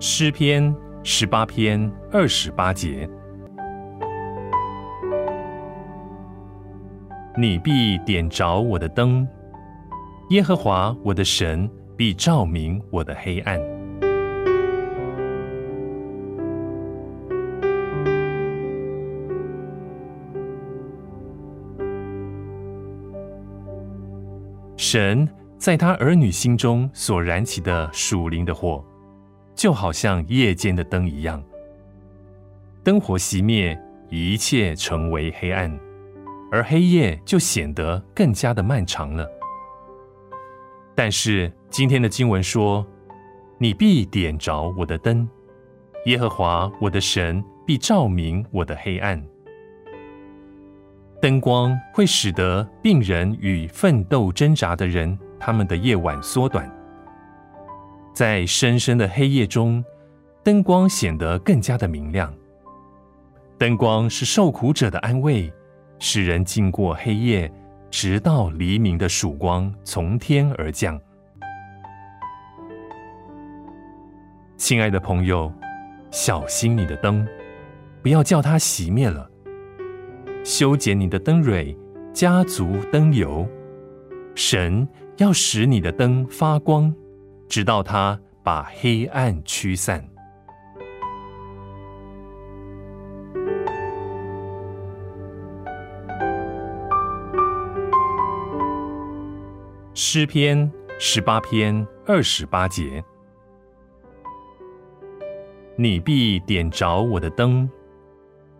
诗篇十八篇二十八节：你必点着我的灯，耶和华我的神必照明我的黑暗。神在他儿女心中所燃起的属灵的火，就好像夜间的灯一样，灯火熄灭，一切成为黑暗，而黑夜就显得更加的漫长了。但是今天的经文说：“你必点着我的灯，耶和华我的神必照明我的黑暗。”灯光会使得病人与奋斗挣扎的人，他们的夜晚缩短。在深深的黑夜中，灯光显得更加的明亮。灯光是受苦者的安慰，使人经过黑夜，直到黎明的曙光从天而降。亲爱的朋友，小心你的灯，不要叫它熄灭了。修剪你的灯蕊，加足灯油。神要使你的灯发光，直到他把黑暗驱散。诗篇十八篇二十八节：你必点着我的灯，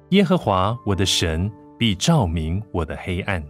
耶和华我的神。必照明我的黑暗。